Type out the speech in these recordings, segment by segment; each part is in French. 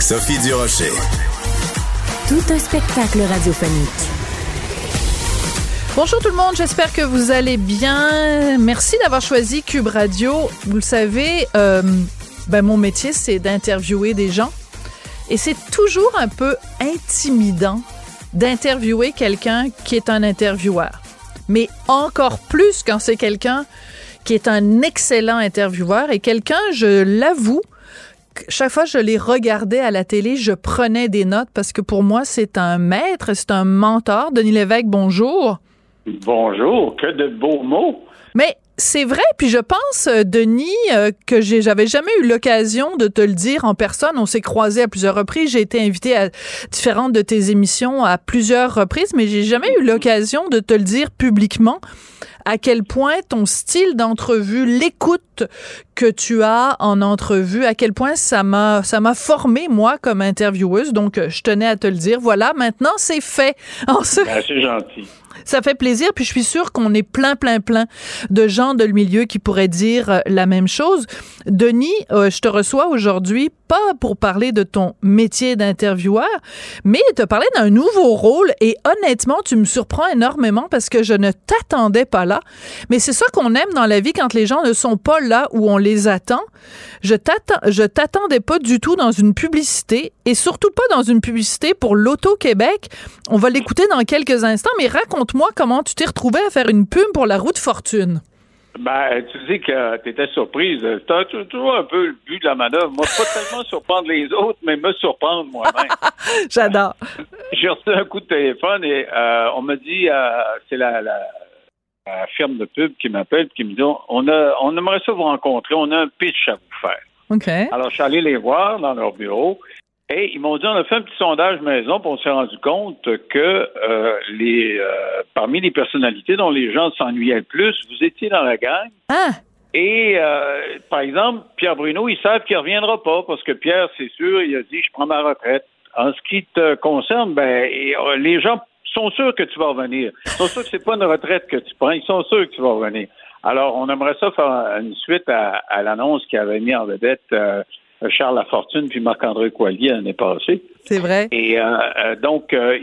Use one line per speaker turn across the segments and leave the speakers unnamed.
Sophie Durocher.
Tout un spectacle radiophonique.
Bonjour tout le monde, j'espère que vous allez bien. Merci d'avoir choisi Cube Radio. Vous le savez, euh, ben mon métier c'est d'interviewer des gens et c'est toujours un peu intimidant d'interviewer quelqu'un qui est un intervieweur. Mais encore plus quand c'est quelqu'un qui est un excellent intervieweur et quelqu'un, je l'avoue, chaque fois que je l'ai regardé à la télé, je prenais des notes parce que pour moi, c'est un maître, c'est un mentor. Denis Lévesque, bonjour.
Bonjour, que de beaux mots.
Mais c'est vrai, puis je pense, euh, Denis, euh, que j'avais jamais eu l'occasion de te le dire en personne. On s'est croisés à plusieurs reprises. J'ai été invité à différentes de tes émissions à plusieurs reprises, mais j'ai jamais eu l'occasion de te le dire publiquement à quel point ton style d'entrevue, l'écoute que tu as en entrevue, à quel point ça m'a ça m'a formé moi comme intervieweuse. Donc je tenais à te le dire. Voilà, maintenant c'est fait.
Ben, c'est gentil.
Ça fait plaisir, puis je suis sûre qu'on est plein, plein, plein de gens de le milieu qui pourraient dire euh, la même chose. Denis, euh, je te reçois aujourd'hui pas pour parler de ton métier d'intervieweur, mais te parler d'un nouveau rôle et honnêtement, tu me surprends énormément parce que je ne t'attendais pas là. Mais c'est ça qu'on aime dans la vie quand les gens ne sont pas là où on les attend. Je je t'attendais pas du tout dans une publicité et surtout pas dans une publicité pour l'Auto-Québec. On va l'écouter dans quelques instants, mais raconte-moi comment tu t'es retrouvé à faire une pub pour la route fortune.
Ben, tu dis que tu étais surprise. as toujours un peu le but de la manœuvre. Moi, pas tellement surprendre les autres, mais me surprendre moi-même.
J'adore.
J'ai reçu un coup de téléphone et euh, on m'a dit, euh, c'est la, la, firme de pub qui m'appelle qui me dit, on, a, on aimerait ça vous rencontrer, on a un pitch à vous faire.
OK.
Alors, je suis allé les voir dans leur bureau et ils m'ont dit, on a fait un petit sondage maison, puis on s'est rendu compte que euh, les euh, parmi les personnalités dont les gens s'ennuyaient le plus, vous étiez dans la gang.
Ah!
Et euh, par exemple, Pierre Bruno, ils savent qu'il reviendra pas parce que Pierre, c'est sûr, il a dit je prends ma retraite. En ce qui te concerne, ben les gens sont sûrs que tu vas revenir. Ils sont sûrs que c'est pas une retraite que tu prends. Ils sont sûrs que tu vas revenir. Alors, on aimerait ça faire une suite à, l'annonce qui avait mis en vedette Charles Lafortune puis Marc-André Coilier l'année passée.
C'est vrai.
Et euh, euh, donc, euh,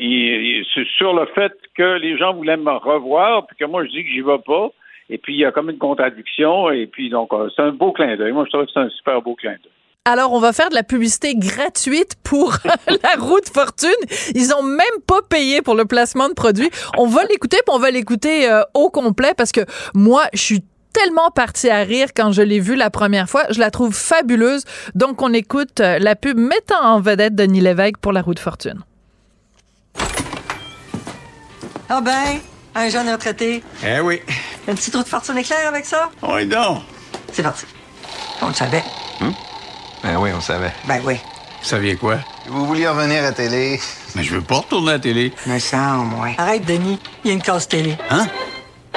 c'est sur le fait que les gens voulaient me revoir, puis que moi, je dis que j'y vais pas. Et puis, il y a comme une contradiction. Et puis, donc, c'est un beau clin d'œil. Moi, je trouve que c'est un super beau clin d'œil.
Alors, on va faire de la publicité gratuite pour la route fortune. Ils ont même pas payé pour le placement de produits. On va l'écouter, puis on va l'écouter au complet parce que moi, je suis tellement parti à rire quand je l'ai vue la première fois. Je la trouve fabuleuse. Donc, on écoute euh, la pub mettant en vedette Denis Lévesque pour la route fortune.
Ah ben, un jeune retraité.
Eh oui.
Un petit trou de fortune éclair avec ça?
Oui, donc.
C'est parti. On le savait.
Hum? Ben oui, on savait.
Ben oui.
Vous saviez quoi?
Vous vouliez revenir à télé.
Mais je veux pas retourner à la télé.
Me semble, ouais. Arrête, Denis. Il y a une case télé.
Hein?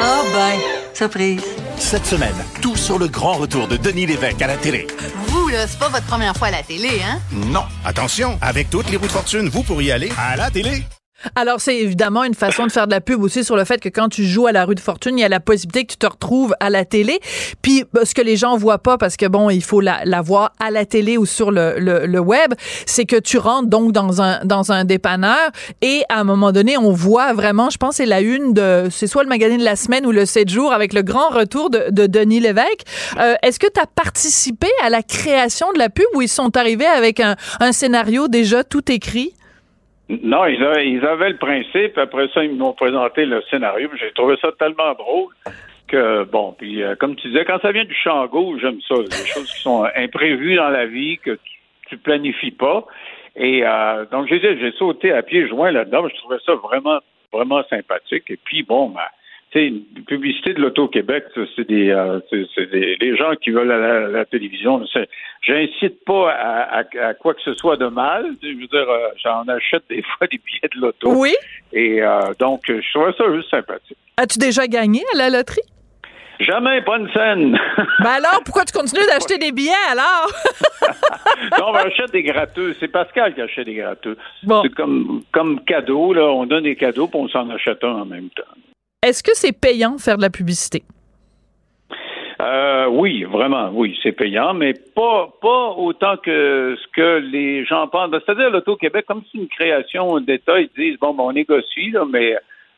Ah ben, surprise.
Cette semaine, tout sur le grand retour de Denis Lévesque à la télé.
Vous, là, c'est pas votre première fois à la télé, hein?
Non. Attention, avec toutes les roues de fortune, vous pourriez aller à la télé.
Alors, c'est évidemment une façon de faire de la pub aussi sur le fait que quand tu joues à la rue de fortune, il y a la possibilité que tu te retrouves à la télé. Puis, bah, ce que les gens voient pas, parce que bon, il faut la, la voir à la télé ou sur le, le, le web, c'est que tu rentres donc dans un, dans un dépanneur et à un moment donné, on voit vraiment, je pense, c'est la une de, c'est soit le magazine de la semaine ou le 7 jours avec le grand retour de, de Denis Lévesque. Euh, Est-ce que tu as participé à la création de la pub où ils sont arrivés avec un, un scénario déjà tout écrit?
Non, ils avaient, le principe. Après ça, ils m'ont présenté le scénario. J'ai trouvé ça tellement drôle que, bon, puis euh, comme tu disais, quand ça vient du champ gauche, j'aime ça. Des choses qui sont imprévues dans la vie, que tu, planifies pas. Et euh, donc, j'ai j'ai sauté à pieds joints là-dedans. Je trouvais ça vraiment, vraiment sympathique. Et puis, bon, ben, c'est une publicité de l'Auto-Québec, c'est des, euh, des les gens qui veulent la, la télévision. c'est- J'incite pas à, à- à quoi que ce soit de mal. Je veux dire, euh, j'en achète des fois des billets de l'auto.
Oui.
Et euh, donc, je trouve ça juste sympathique.
As-tu déjà gagné à la loterie?
Jamais pas une scène.
Ben alors, pourquoi tu continues d'acheter des billets alors?
non, on achète des gratteux. C'est Pascal qui achète des gratteux.
Bon.
C'est comme, comme cadeau, là. On donne des cadeaux puis on s'en achète un en même temps.
Est-ce que c'est payant faire de la publicité?
Euh, oui, vraiment, oui, c'est payant, mais pas pas autant que ce que les gens pensent. C'est-à-dire l'Auto-Québec, comme c'est une création d'État, ils disent bon, ben, on négocie, là, mais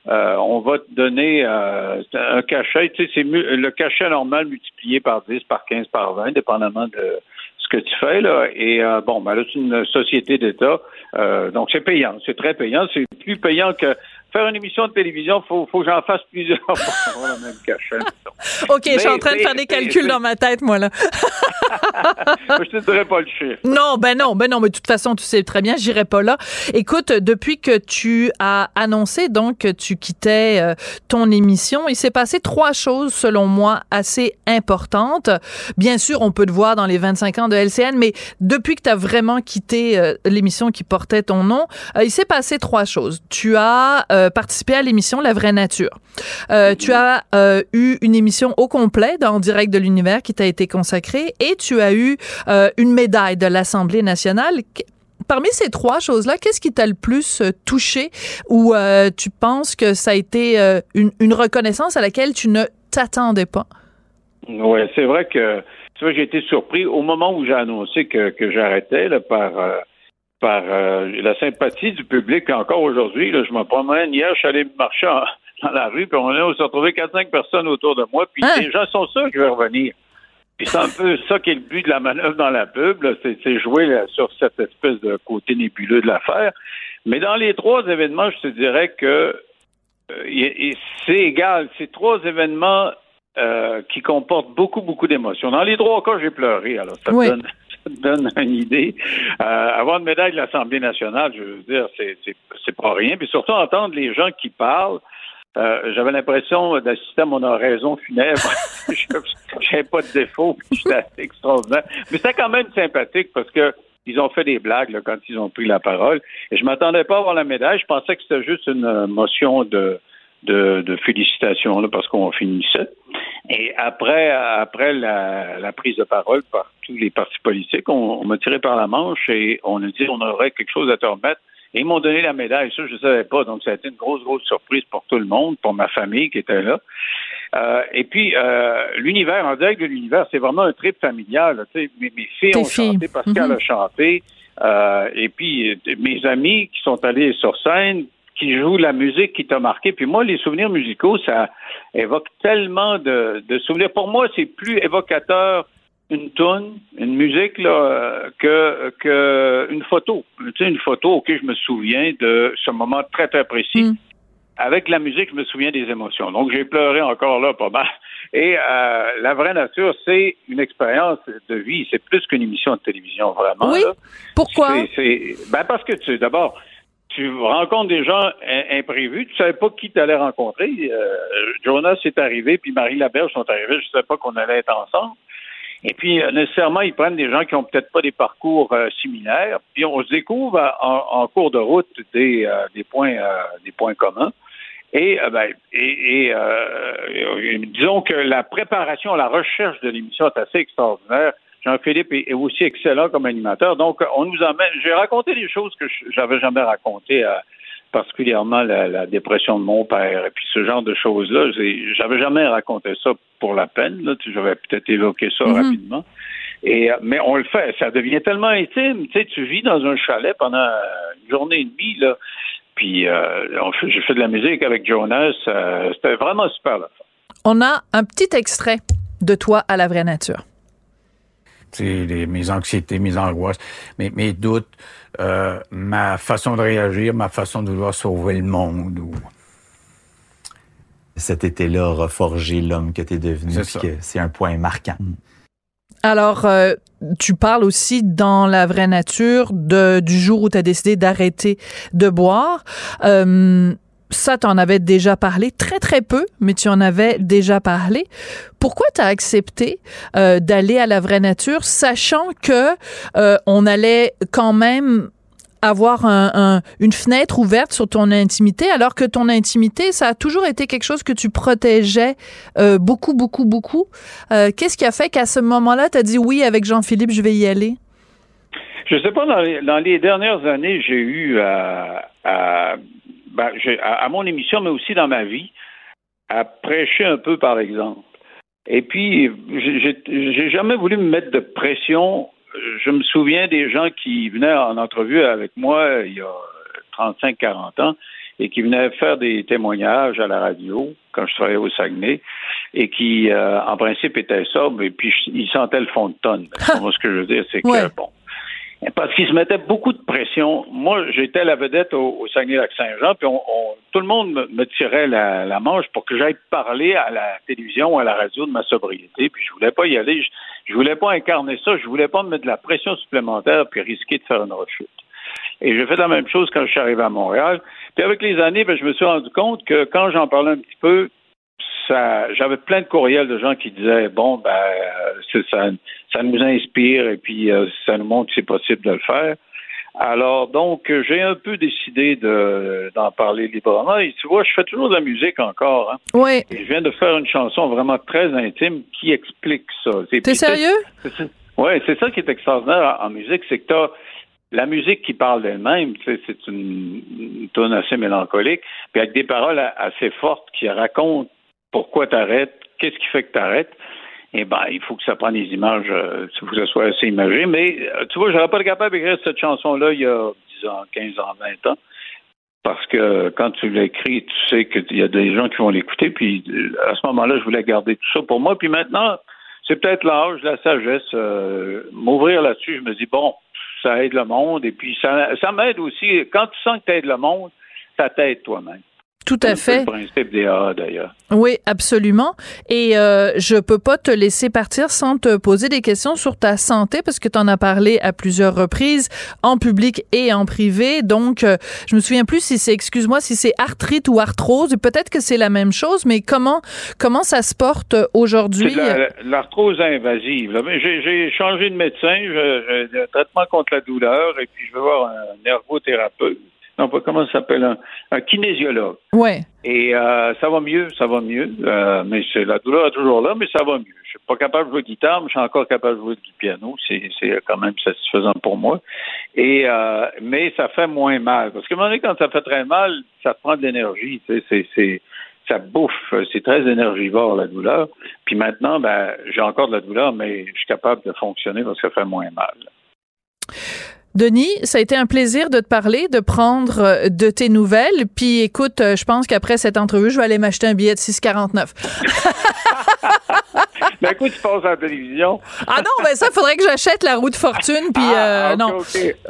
euh, on va te donner euh, un cachet. Tu sais, c'est le cachet normal multiplié par 10, par 15, par 20, dépendamment de ce que tu fais là. Et bon, ben là, c'est une société d'État, donc c'est payant, c'est très payant. C'est plus payant que faire une émission de télévision. Faut faut que j'en fasse plusieurs pour avoir même cachet.
OK, je suis en
Mais-
train de faire des calculs
mais-
dans ma tête, moi, là.
je te dirais pas le chiffre.
Non, ben non, ben non, mais de toute façon, tu sais très bien, j'irai pas là. Écoute, depuis que tu as annoncé donc que tu quittais euh, ton émission, il s'est passé trois choses selon moi assez importantes. Bien sûr, on peut te voir dans les 25 ans de LCN, mais depuis que tu as vraiment quitté euh, l'émission qui portait ton nom, euh, il s'est passé trois choses. Tu as euh, participé à l'émission La vraie nature. Euh, tu as euh, eu une émission au complet dans Direct de l'univers qui t'a été consacrée et tu as eu euh, une médaille de l'Assemblée nationale. Parmi ces trois choses-là, qu'est-ce qui t'a le plus touché ou tu penses que ça a été une, reconnaissance à laquelle tu ne t'attendais pas?
Oui, c'est vrai que tu vois, j'ai été surpris au moment où j'ai annoncé que, que j'arrêtais par par euh, la sympathie du public. Puis encore aujourd'hui, là, je me promène. Hier, je suis allé marcher en- dans la rue, puis on s'est retrouvé 4-5 personnes autour de moi, puis
Hein?
les gens sont sûrs que je vais revenir. Puis c'est un peu ça qui est le but de la manœuvre dans la pub, là, c'est, c'est jouer là, sur cette espèce de côté nébuleux de l'affaire. Mais dans les trois événements, je te dirais que euh, y- y- c'est égal. C'est trois événements euh, qui comportent beaucoup, beaucoup d'émotions. Dans les trois cas, j'ai pleuré. Alors, ça,
Oui.
donne, ça te donne une idée. Euh, avoir une médaille de l'Assemblée nationale, je veux dire, c'est, pas rien. Puis surtout, entendre les gens qui parlent, euh, j'avais l'impression d'assister à mon oraison funèbre. Je n'avais pas de défaut, c'était extraordinaire. Mais c'était quand même sympathique parce que ils ont fait des blagues quand ils ont pris la parole. Et je m'attendais pas à avoir la médaille. Je pensais que c'était juste une euh, motion de, de, de félicitations là, parce qu'on finissait. Et après, après la, la prise de parole par tous les partis politiques, on, on m'a tiré par la manche et on a dit on aurait quelque chose à te remettre. Et ils m'ont donné la médaille. Ça, je ne savais pas. Donc, ça a été une grosse, grosse surprise pour tout le monde, pour ma famille qui était là. Euh, et puis, euh, l'univers, en direct de l'univers, c'est vraiment un trip familial. là, mes, mes filles ont
filles.
chanté, Pascal
Mhm.
a chanté. euh, et puis, euh, mes amis qui sont allés sur scène, qui jouent la musique qui t'a marqué. Puis moi, les souvenirs musicaux, ça évoque tellement de, de souvenirs. Pour moi, c'est plus évocateur une tune, une musique là, que, que une photo. Tu sais, une photo, ok, je me souviens de ce moment très très précis.
Mm.
Avec la musique, je me souviens des émotions. Donc j'ai pleuré encore là pas mal. Et euh, la vraie nature, c'est une expérience de vie. C'est plus qu'une émission de télévision vraiment.
Oui.
là.
Pourquoi?
Ben parce que tu d'abord tu rencontres des gens im- imprévus, tu savais pas qui tu allais rencontrer. Euh, Jonas est arrivé, puis Marie Laberge sont arrivés, je savais pas qu'on allait être ensemble. Et puis, euh, nécessairement, ils prennent des gens qui ont peut-être pas des parcours euh, similaires. Puis on se découvre en, cours de route des, euh, des points des points communs. Et, ben, et, et, disons que la préparation, la recherche de l'émission est assez extraordinaire. Jean-Philippe est, aussi excellent comme animateur. Donc, on nous emmène. J'ai raconté des choses que je- j'avais jamais racontées, euh, particulièrement la, la dépression de mon père et puis ce genre de choses-là. J'avais jamais raconté ça pour la peine. Là. J'avais peut-être évoqué ça
Mhm.
rapidement. Et, euh, mais on le fait. Ça devient tellement intime. Tu sais, tu vis dans un chalet pendant euh, une journée et demie, là. Puis, euh, j'ai fait de la musique avec Jonas. euh, C'était vraiment super, là.
On a un petit extrait de toi à la vraie nature.
Les- mes anxiétés, mes angoisses, mes, mes doutes, euh, ma façon de réagir, ma façon de vouloir sauver le monde. Ou...
Cet été-là aura forgé l'homme que tu es devenu,
C'est
un point marquant.
Alors, euh, tu parles aussi dans la vraie nature de, du jour où tu as décidé d'arrêter de boire. Euh, ça, tu en avais déjà parlé, très très peu, mais tu en avais déjà parlé. Pourquoi tu as accepté euh, d'aller à la vraie nature, sachant que euh, on allait quand même avoir un, une fenêtre ouverte sur ton intimité, alors que ton intimité, ça a toujours été quelque chose que tu protégeais euh, beaucoup, beaucoup, beaucoup. Qu'est-ce qui a fait qu'à ce moment-là, tu as dit oui, avec Jean-Philippe, je vais y aller?
Je sais pas, dans les, dans les dernières années, j'ai eu à ben, à, mon émission, mais aussi dans ma vie, à prêcher un peu, par exemple. Et puis, j'ai jamais voulu me mettre de pression. Je me souviens des gens qui venaient en entrevue avec moi il y a 35-40 ans et qui venaient faire des témoignages à la radio quand je travaillais au Saguenay et qui, euh, en principe, étaient sobres et puis ils sentaient le fond de tonne. ce que je veux dire, c'est que, bon, parce qu'ils se mettaient beaucoup de pression. Moi, j'étais la vedette au, Saguenay-Lac-Saint-Jean, puis on, tout le monde me, tirait la, la, manche pour que j'aille parler à la télévision ou à la radio de ma sobriété, puis je voulais pas y aller. Je, je voulais pas incarner ça. Je voulais pas me mettre de la pression supplémentaire puis risquer de faire une rechute. Et j'ai fait la même chose quand je suis arrivé à Montréal. Puis avec les années, ben, je me suis rendu compte que quand j'en parlais un petit peu, j'avais plein de courriels de gens qui disaient bon ben ça, ça nous inspire et puis euh, ça nous montre que c'est possible de le faire. Alors donc j'ai un peu décidé de d'en parler librement. Et tu vois, je fais toujours de la musique encore. Hein.
Oui.
je viens de faire une chanson vraiment très intime qui explique ça.
T'es sérieux?
Oui, c'est ça qui est extraordinaire en, musique, c'est que tu as la musique qui parle d'elle-même, c'est une, une tonne assez mélancolique, puis avec des paroles assez fortes qui racontent pourquoi tu arrêtes, qu'est-ce qui fait que tu arrêtes. Eh bien, il faut que ça prenne des images, euh, faut que ça soit assez imagé. Mais euh, tu vois, je n'aurais pas été capable d'écrire cette chanson-là il y a 10 ans, 15 ans, 20 ans. Parce que quand tu l'écris, tu sais qu'il y a des gens qui vont l'écouter. Puis euh, à ce moment-là, je voulais garder tout ça pour moi. Puis maintenant, c'est peut-être l'âge, la sagesse. M'ouvrir là-dessus, je me dis, bon, ça aide le monde. Et puis ça, ça m'aide aussi. Quand tu sens que tu aides le monde, ça t'aide toi-même.
Tout à fait.
le principe des AA, d'ailleurs.
Oui, absolument. Et euh, je peux pas te laisser partir sans te poser des questions sur ta santé parce que tu en as parlé à plusieurs reprises en public et en privé. Donc, euh, je me souviens plus si c'est, excuse-moi, si c'est arthrite ou arthrose. Peut-être que c'est la même chose, mais comment comment ça se porte aujourd'hui?
L'arthrose invasive. J'ai changé de médecin. J'ai un traitement contre la douleur et puis je vais voir un ergothérapeute non pas comment ça s'appelle, un, kinésiologue.
Ouais.
Et euh, ça va mieux, ça va mieux. Euh, mais c'est la douleur est toujours là, mais ça va mieux. Je suis pas capable de jouer de guitare, mais je suis encore capable de jouer du piano. C'est, quand même satisfaisant pour moi. Et euh, mais ça fait moins mal. Parce qu'à un moment donné, quand ça fait très mal, ça prend de l'énergie. C'est, c'est, ça bouffe. C'est très énergivore la douleur. Puis maintenant, ben, j'ai encore de la douleur, mais je suis capable de fonctionner parce que ça fait moins mal.
Denis, ça a été un plaisir de te parler, de prendre euh, de tes nouvelles. Puis écoute, euh, je pense qu'après cette entrevue, je vais aller m'acheter un billet de 6,49.
Mais écoute, tu passes à la télévision?
Ah non, ben ça, il faudrait que j'achète la roue de fortune, puis
ah,
euh, non.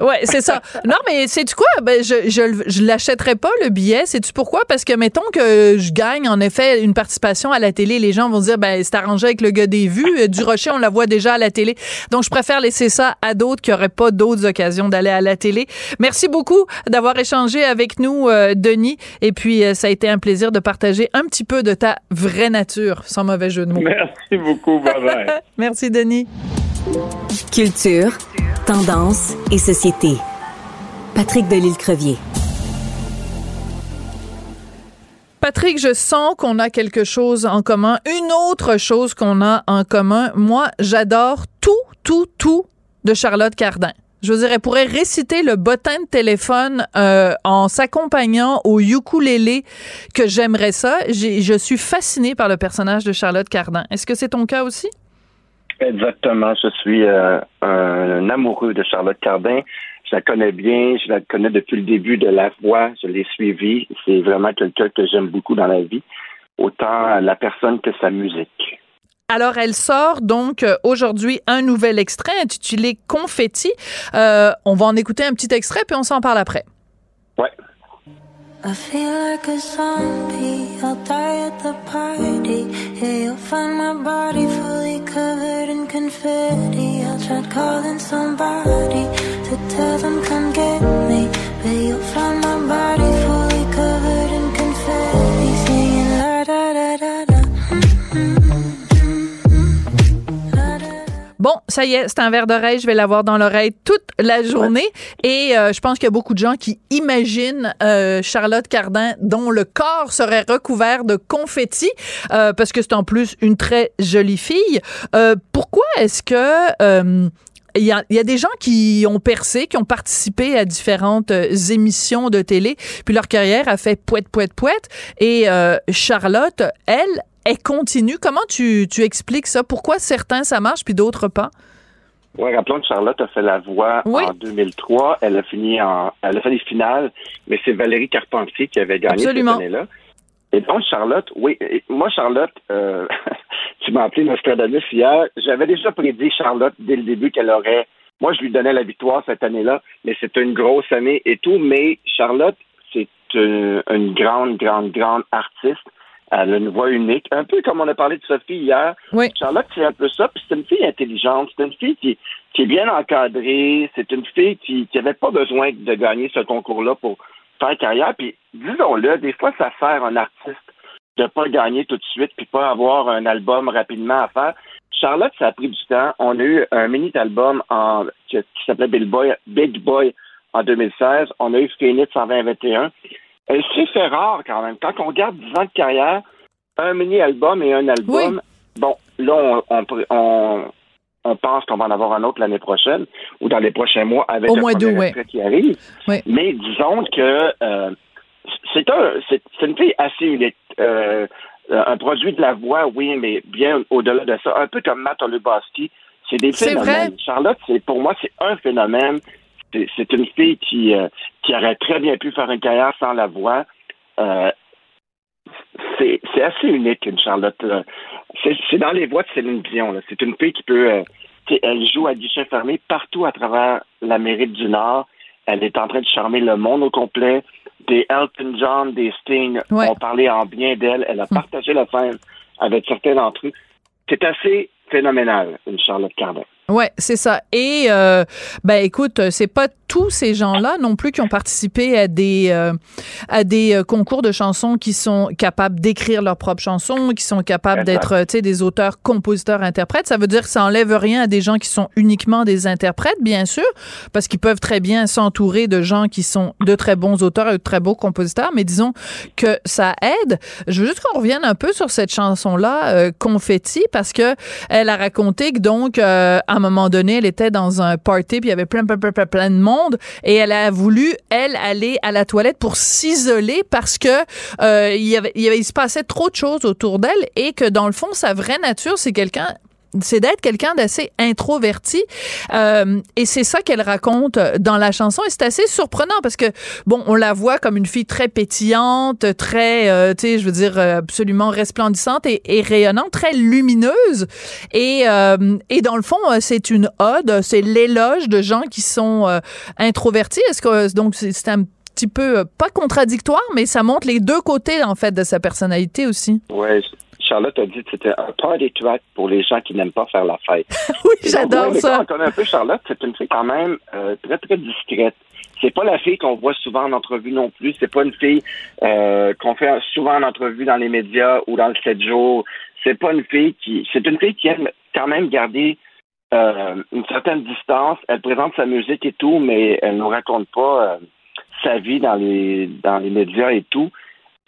Ouais, c'est ça. Non, mais sais-tu quoi? Ben, je, je, je l'achèterai pas, le billet. Sais-tu pourquoi? Parce que, mettons que je gagne, en effet, une participation à la télé, les gens vont dire, ben, c'est arrangé avec le gars des vues. Du Rocher, on la voit déjà à la télé. Donc, je préfère laisser ça à d'autres qui n'auraient pas d'autres occasions d'aller à la télé. Merci beaucoup d'avoir échangé avec nous, euh, Denis. Et puis, euh, ça a été un plaisir de partager un petit peu de ta vraie nature, sans mauvais jeu de mots.
Merci beaucoup.
Merci, Denis.
Culture, tendance et société. Patrick Delisle-Crevier.
Patrick, je sens qu'on a quelque chose en commun. Une autre chose qu'on a en commun. Moi, j'adore tout, tout, tout de Charlotte Cardin. Je vous dirais, pourrait réciter le bottin de téléphone euh, en s'accompagnant au ukulélé que j'aimerais ça. Je suis fascinée par le personnage de Charlotte Cardin. Est-ce que c'est ton cas aussi?
Exactement. Je suis euh, un, amoureux de Charlotte Cardin. Je la connais bien. Je la connais depuis le début de La Voix. Je l'ai suivie. C'est vraiment quelqu'un que j'aime beaucoup dans la vie, autant la personne que sa musique.
Alors, elle sort donc euh, aujourd'hui un nouvel extrait intitulé Confetti. Euh, on va en écouter un petit extrait, puis on s'en parle après.
Ouais.
I feel like a zombie, I'll die at the party. Yeah, you'll find my body fully covered in confetti. I'll try calling somebody to tell them come get me. But you'll find my body
ça y est, c'est un verre d'oreille, je vais l'avoir dans l'oreille toute la journée. Et euh, je pense qu'il y a beaucoup de gens qui imaginent euh, Charlotte Cardin dont le corps serait recouvert de confettis, euh, parce que c'est en plus une très jolie fille. Euh, pourquoi est-ce que il y, a, il y, a, des gens qui ont percé, qui ont participé à différentes euh, émissions de télé, puis leur carrière a fait poète, poète, poète. Et euh, Charlotte, elle, elle continue. Comment tu, tu expliques ça? Pourquoi certains, ça marche, puis d'autres pas?
Oui, rappelons que Charlotte a fait la voix
Oui.
en 2003. Elle a fini en, elle a fait les finales, mais c'est Valérie Carpentier qui avait gagné
Absolument.
cette année-là. Et donc, Charlotte, oui, moi, Charlotte, euh, tu m'as appelé Nostradamus hier. J'avais déjà prédit Charlotte dès le début qu'elle aurait. Moi, je lui donnais la victoire cette année-là, mais c'était une grosse année et tout. Mais Charlotte, c'est une, une grande, grande, grande artiste. Elle a une voix unique, un peu comme on a parlé de Sophie hier.
Oui.
Charlotte, c'est un peu ça. Puis c'est une fille intelligente. C'est une fille qui, qui est bien encadrée. C'est une fille qui n'avait pas besoin de gagner ce concours-là pour faire carrière. Puis disons-le, des fois, ça sert un artiste de pas gagner tout de suite puis pas avoir un album rapidement à faire. Charlotte, ça a pris du temps. On a eu un mini-album en, qui, qui s'appelait Big Boy, Big Boy en 2016. On a eu Phoenix en 2021. S'est fait rare quand même. Quand on regarde 10 ans de carrière, un mini-album et un album, bon, là, on, on, on, on pense qu'on va en avoir un autre l'année prochaine ou dans les prochains mois avec
Au
le premier
ouais.
extrait qui arrive. Mais disons que euh, c'est un, c'est c'est une fille assez unique. Euh, un produit de la voix, oui, mais bien au-delà de ça. Un peu comme Matt Oluboski. C'est des
C'est
phénomènes.
vrai.
Charlotte, c'est pour moi, c'est un phénomène. C'est- une fille qui, euh, qui aurait très bien pu faire une carrière sans la voix. Euh, c'est c'est assez unique, une Charlotte. là. C'est c'est dans les voix de Céline Dion. là. C'est une fille qui peut. euh, elle joue à guichet fermé partout à travers l'Amérique du Nord. Elle est en train de charmer le monde au complet. Des Elton John, des Sting
Ouais.
ont parlé en bien d'elle. Elle a partagé la scène avec certains d'entre eux. C'est assez phénoménal, une Charlotte Cardin.
Ouais, c'est ça. Et euh, ben écoute, c'est pas tous ces gens-là non plus qui ont participé à des euh, à des euh, concours de chansons qui sont capables d'écrire leurs propres chansons, qui sont capables d'être euh, tu sais des auteurs, compositeurs, interprètes. Ça veut dire que ça enlève rien à des gens qui sont uniquement des interprètes, bien sûr, parce qu'ils peuvent très bien s'entourer de gens qui sont de très bons auteurs et de très beaux compositeurs. Mais disons que ça aide. Je veux juste qu'on revienne un peu sur cette chanson-là, euh, Confetti, parce que elle a raconté que donc euh, à moment donné, elle était dans un party puis il y avait plein plein plein plein, de monde et elle a voulu elle aller à la toilette pour s'isoler parce que euh, il y il y avait il se passait trop de choses autour d'elle et que dans le fond sa vraie nature c'est quelqu'un c'est d'être quelqu'un d'assez introverti euh, et c'est ça qu'elle raconte dans la chanson et c'est assez surprenant parce que bon on la voit comme une fille très pétillante très euh, tu sais je veux dire euh, absolument resplendissante et, et rayonnante très lumineuse et euh, et dans le fond euh, c'est une ode c'est l'éloge de gens qui sont euh, introvertis. Est-ce que donc c'est un petit peu euh, pas contradictoire mais ça montre les deux côtés en fait de sa personnalité aussi.
Ouais, Charlotte a dit que c'était un party track pour les gens qui n'aiment pas faire la fête.
oui j'adore ça
Quand on connaît un peu Charlotte, c'est une fille quand même euh, très, très discrète. C'est pas la fille qu'on voit souvent en entrevue non plus. C'est pas une fille euh, qu'on fait souvent en entrevue dans les médias ou dans le 7 jours. C'est pas une fille qui. C'est une fille qui aime quand même garder euh, une certaine distance. Elle présente sa musique et tout, mais elle ne raconte pas euh, sa vie dans les dans les médias et tout.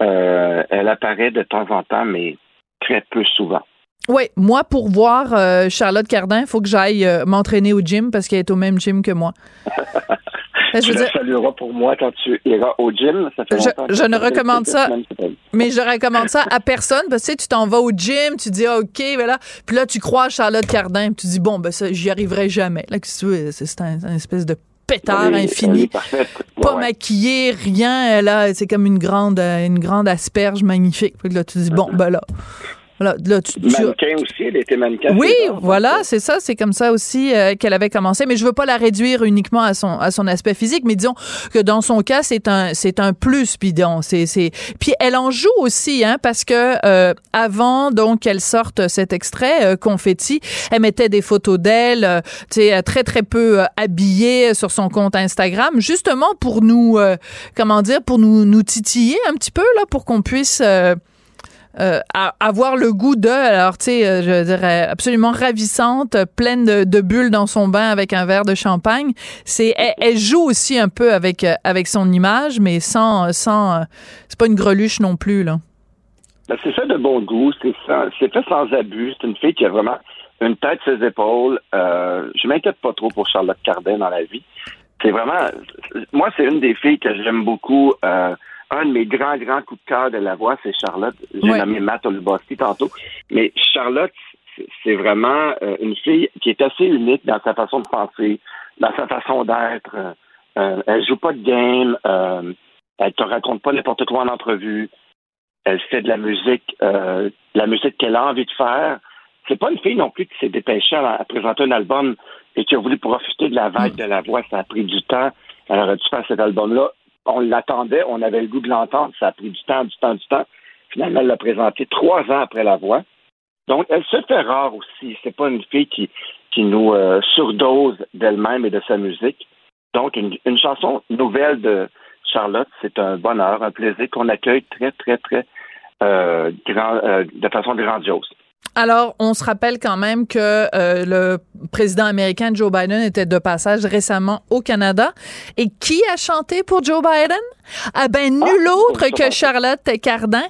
Euh, elle apparaît de temps en temps, mais très peu souvent.
Oui, moi, pour voir euh, Charlotte Cardin, il faut que j'aille euh, m'entraîner au gym parce qu'elle est au même gym que moi. Je
tu
veux
la
dire-
salueras pour moi quand tu iras au gym. Ça fait
Je- ne recommande ça. Mais je recommande ça à personne parce que tu sais, tu t'en vas au gym, tu dis ah, OK, ben là, puis là tu crois Charlotte Cardin, puis tu dis bon ben ça j'y arriverai jamais. Là c'est c'est un, un espèce de pétard infini, pas
ouais.
maquillé, rien, là, c'est comme une grande une grande asperge magnifique. Puis là tu dis bon ben là là, là tu, tu-
Mannequin aussi, elle était mannequin.
oui, voilà, c'est ça, c'est comme ça aussi euh, qu'elle avait commencé. Mais je veux pas la réduire uniquement à son à son aspect physique, mais disons que dans son cas, c'est un c'est un plus. Puis donc, c'est c'est puis elle en joue aussi, hein, parce que euh, avant donc qu'elle sorte cet extrait euh, confetti, elle mettait des photos d'elle, euh, tu sais, très très peu euh, habillée sur son compte Instagram, justement pour nous, euh, comment dire, pour nous nous titiller un petit peu là, pour qu'on puisse euh, euh, avoir le goût de, alors tu sais, euh, je dirais absolument ravissante, pleine de, bulles dans son bain avec un verre de champagne. C'est, elle, joue aussi un peu avec avec son image, mais sans sans, c'est pas une greluche non plus là.
Ben, c'est fait de bon goût, c'est c'est fait sans abus. C'est une fille qui a vraiment une tête ses épaules. Euh, je m'inquiète pas trop pour Charlotte Cardin dans la vie. C'est vraiment, moi, c'est une des filles que j'aime beaucoup. Euh, un de mes grands, grands coups de cœur de la voix, c'est Charlotte. J'ai nommé Matt Oluboski tantôt. Mais Charlotte, c'est vraiment euh, une fille qui est assez unique dans sa façon de penser, dans sa façon d'être. Euh, elle joue pas de game. Euh, elle te raconte pas n'importe quoi en entrevue. Elle fait de la musique, euh, la musique qu'elle a envie de faire. C'est pas une fille non plus qui s'est dépêchée à, présenter un album et qui a voulu profiter de la vague mm. de la voix. Ça a pris du temps. Elle aurait dû faire cet album-là on l'attendait, on avait le goût de l'entendre, ça a pris du temps, du temps, du temps. Finalement, elle l'a présenté trois ans après la voix. Donc, elle se fait rare aussi. C'est pas une fille qui, qui nous euh, surdose d'elle-même et de sa musique. Donc, une, chanson nouvelle de Charlotte, c'est un bonheur, un plaisir qu'on accueille très, très, très euh, grand, euh, de façon grandiose.
Alors, on se rappelle quand même que euh, le président américain Joe Biden était de passage récemment au Canada. Et qui a chanté pour Joe Biden? Ah ben, nul ah, autre que Charlotte Cardin.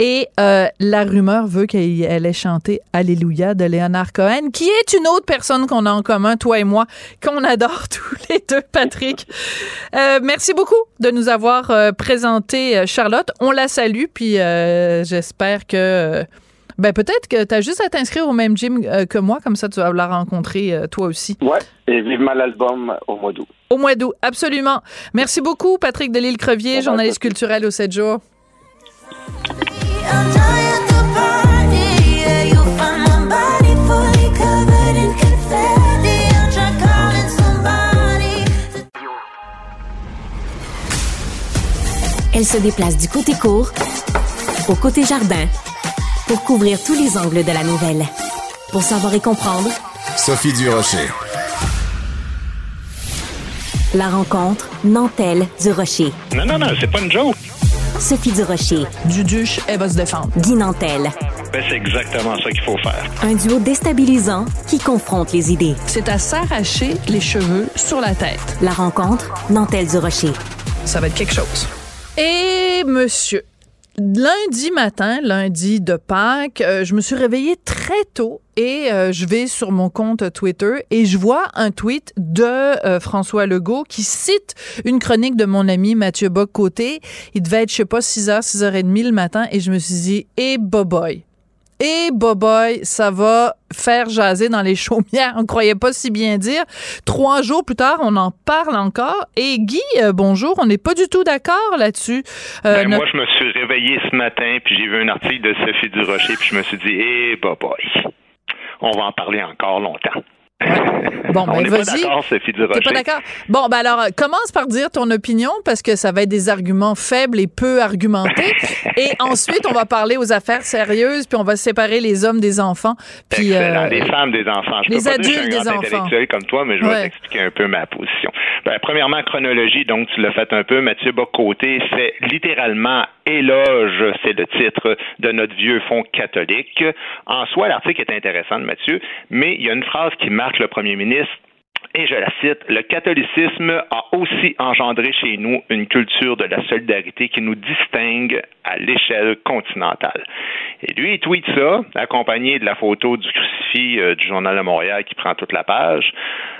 Et euh, la rumeur veut qu'elle ait chanté Alléluia de Léonard Cohen, qui est une autre personne qu'on a en commun, toi et moi, qu'on adore tous les deux, Patrick. Euh, merci beaucoup de nous avoir présenté Charlotte. On la salue, puis j'espère que ben peut-être que tu as juste à t'inscrire au même gym euh, que moi, comme ça tu vas la rencontrer euh, toi aussi.
Ouais, et vivement l'album au mois d'août.
Au mois d'août, absolument. Merci beaucoup, Patrick Delisle-Crevier, journaliste culturel au 7 jours.
Elle se déplace du côté court au côté jardin pour couvrir tous les angles de la nouvelle. Pour savoir et comprendre,
Sophie Durocher.
La rencontre Nantel du Rocher.
Non, non, non, c'est pas une joke.
Sophie Durocher.
Duduche, elle va se défendre.
Guy Nantel.
Ben, c'est exactement ça qu'il faut faire.
Un duo déstabilisant qui confronte les idées.
C'est à s'arracher les cheveux sur la tête.
La rencontre Nantel du Rocher.
Ça va être quelque chose. Et monsieur, lundi matin, lundi de Pâques, euh, je me suis réveillée très tôt et euh, je vais sur mon compte Twitter et je vois un tweet de euh, François Legault qui cite une chronique de mon ami Mathieu Bock-Côté. Il devait être, je sais pas, 6h, 6h30 le matin et je me suis dit, eh, hey, boy et Boboy, ça va faire jaser dans les chaumières. On ne croyait pas si bien dire. Trois jours plus tard, on en parle encore. Et Guy, euh, bonjour, on n'est pas du tout d'accord là-dessus.
Euh, ben, moi, je me suis réveillé ce matin, puis j'ai vu un article de Sophie Durocher, puis je me suis dit, hé, hey, Boboy, on va en parler encore longtemps.
Bon, ben, vas-y.
T'es
pas d'accord? Bon, ben alors, commence par dire ton opinion parce que ça va être des arguments faibles et peu argumentés. et ensuite, on va parler aux affaires sérieuses, puis on va séparer les hommes des enfants. Puis,
euh, les femmes des enfants. Je
les peux pas adultes dire que je suis un
des enfants. comme toi, mais je vais t'expliquer un peu ma position. Ben, premièrement, chronologie, donc tu l'as fait un peu. Mathieu Bocoté fait littéralement éloge, c'est le titre de notre vieux fonds catholique. En soi, l'article est intéressant de Mathieu, mais il y a une phrase qui marque le premier ministre et je la cite, le catholicisme a aussi engendré chez nous une culture de la solidarité qui nous distingue à l'échelle continentale. Et lui, il tweet ça, accompagné de la photo du crucifix euh, du Journal de Montréal qui prend toute la page.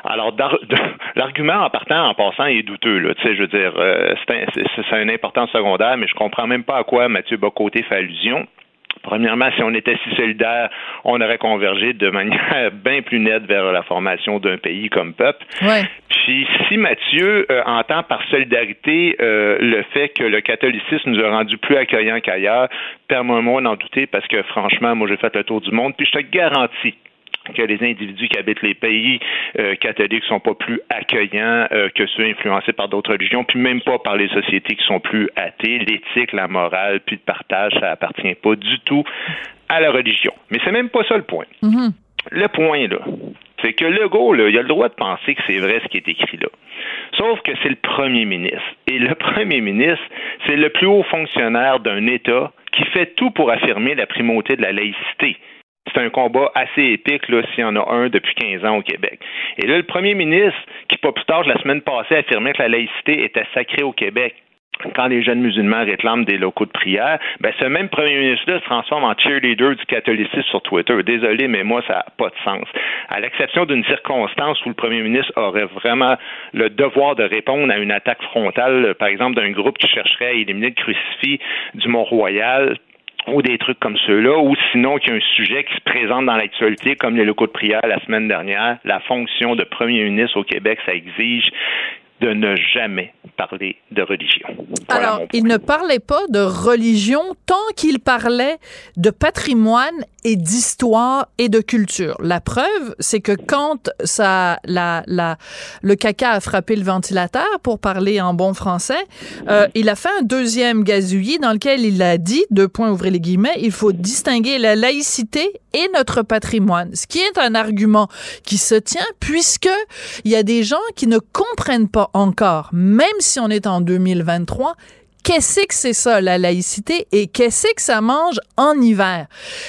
Alors, l'argument en partant, en passant, est douteux. Tu sais, je veux dire, euh, c'est un, une importance secondaire, mais je comprends même pas à quoi Mathieu Bocoté fait allusion. Premièrement, si on était si solidaire, on aurait convergé de manière bien plus nette vers la formation d'un pays comme peuple. Puis si Mathieu euh, entend par solidarité euh, le fait que le catholicisme nous a rendu plus accueillants qu'ailleurs, permets-moi d'en douter parce que franchement, moi j'ai fait le tour du monde, puis je te garantis que les individus qui habitent les pays euh, catholiques sont pas plus accueillants euh, que ceux influencés par d'autres religions, puis même pas par les sociétés qui sont plus athées. L'éthique, la morale, puis le partage, ça appartient pas du tout à la religion. Mais c'est même pas ça le point.
Mm-hmm.
Le point, là, c'est que Legault, là, il a le droit de penser que c'est vrai ce qui est écrit là. Sauf que c'est le premier ministre. Et le premier ministre, c'est le plus haut fonctionnaire d'un État qui fait tout pour affirmer la primauté de la laïcité. C'est un combat assez épique, là, s'il y en a un depuis 15 ans au Québec. Et là, le premier ministre, qui pas plus tard, la semaine passée, affirmait que la laïcité était sacrée au Québec, quand les jeunes musulmans réclament des locaux de prière, ben ce même premier ministre-là se transforme en cheerleader du catholicisme sur Twitter. Désolé, mais moi, ça n'a pas de sens. À l'exception d'une circonstance où le premier ministre aurait vraiment le devoir de répondre à une attaque frontale, par exemple, d'un groupe qui chercherait à éliminer le crucifix du Mont-Royal, ou des trucs comme ceux-là, ou sinon qu'il y a un sujet qui se présente dans l'actualité, comme les locaux de prière la semaine dernière, la fonction de premier ministre au Québec, ça exige de ne jamais parler de religion.
Alors, il ne parlait pas de religion tant qu'il parlait de patrimoine et d'histoire et de culture. La preuve, c'est que quand ça, la, la, le caca a frappé le ventilateur, pour parler en bon français, euh, il a fait un deuxième gazouillis dans lequel il a dit, deux points, ouvrez les guillemets, il faut distinguer la laïcité et notre patrimoine. Ce qui est un argument qui se tient puisque il y a des gens qui ne comprennent pas encore, même si on est en 2023, qu'est-ce que c'est ça, la laïcité, et qu'est-ce que ça mange en hiver?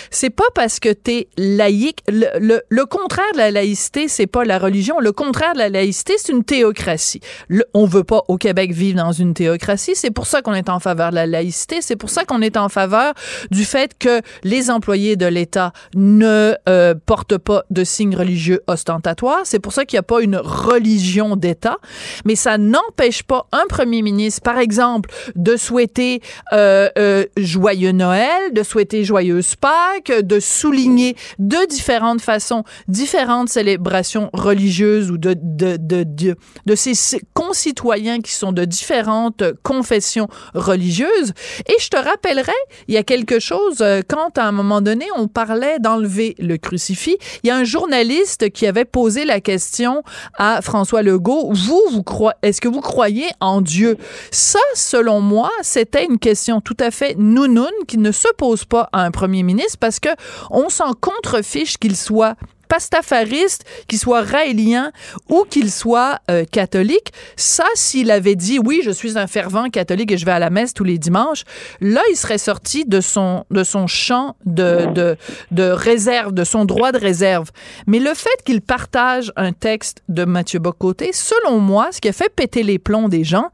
C'est pas parce que t'es laïque. Le, le, contraire de la laïcité, c'est pas la religion. Le contraire de la laïcité, c'est une théocratie. Le, on veut pas au Québec vivre dans une théocratie. C'est pour ça qu'on est en faveur de la laïcité. C'est pour ça qu'on est en faveur du fait que les employés de l'État ne euh, portent pas de signes religieux ostentatoires. C'est pour ça qu'il n'y a pas une religion d'État. Mais ça n'empêche pas un premier ministre, par exemple, de souhaiter euh, euh, joyeux Noël, de souhaiter joyeuse Pâques, de souligner de différentes façons différentes célébrations religieuses ou de de de de, de ses concitoyens qui sont de différentes confessions religieuses. Et je te rappellerai, il y a quelque chose euh, quand à un moment donné on parlait d'enlever le crucifix, il y a un journaliste qui avait posé la question à François Legault, vous vous croyez est-ce que vous croyez en Dieu? Ça selon c'était une question tout à fait nounoune qui ne se pose pas à un premier ministre parce que on s'en contrefiche qu'il soit pastafariste, qu'il soit raélien ou qu'il soit euh, catholique. Ça, s'il avait dit oui, je suis un fervent catholique et je vais à la messe tous les dimanches, là, il serait sorti de son de son champ de de, de réserve, de son droit de réserve. Mais le fait qu'il partage un texte de Mathieu Bocoté, selon moi, ce qui a fait péter les plombs des gens,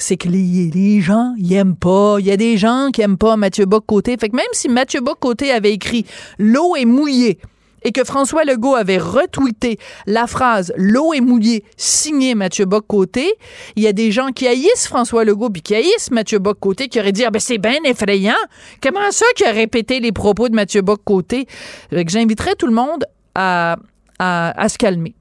c'est que les, gens, ils aiment pas. Il y a des gens qui aiment pas Mathieu Bock-Côté. Fait que même si Mathieu Bock-Côté avait écrit « L'eau est mouillée », et que François Legault avait retweeté la phrase L'eau est mouillée, signé Mathieu Bock-Côté, il y a des gens qui haïssent François Legault puis qui haïssent Mathieu Bock-Côté qui auraient dit ah ben c'est bien effrayant. Comment ça qui a répété les propos de Mathieu Bock-Côté? J'inviterais tout le monde à, à, à se calmer.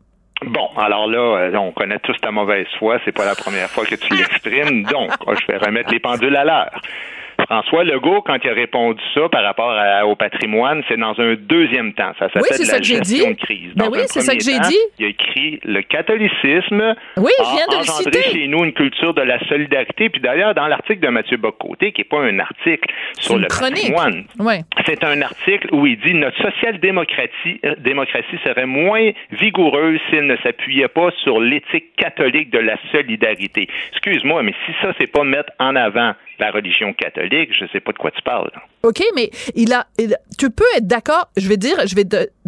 Bon, alors là, euh, on connaît tous ta mauvaise foi. C'est pas la première fois que tu l'exprimes. Donc, je vais remettre les pendules à l'heure. François Legault, quand il a répondu ça par rapport au patrimoine, c'est dans un deuxième temps. Ça s'appelle
oui,
la
gestion
de crise.
Ben oui, c'est ça que j'ai dit.
Il a écrit le catholicisme
oui,
a
viens de
engendré chez nous une culture de la solidarité. Puis d'ailleurs, dans l'article de Mathieu Bocoté, qui n'est pas un article sur le patrimoine,
ouais.
c'est un article où il dit notre social-démocratie euh, démocratie serait moins vigoureuse s'il ne s'appuyait pas sur l'éthique catholique de la solidarité. Excuse-moi, mais si ça, c'est pas mettre en avant la religion catholique, je ne sais pas de quoi tu parles.
OK, mais il a, tu peux être d'accord, je vais dire, je vais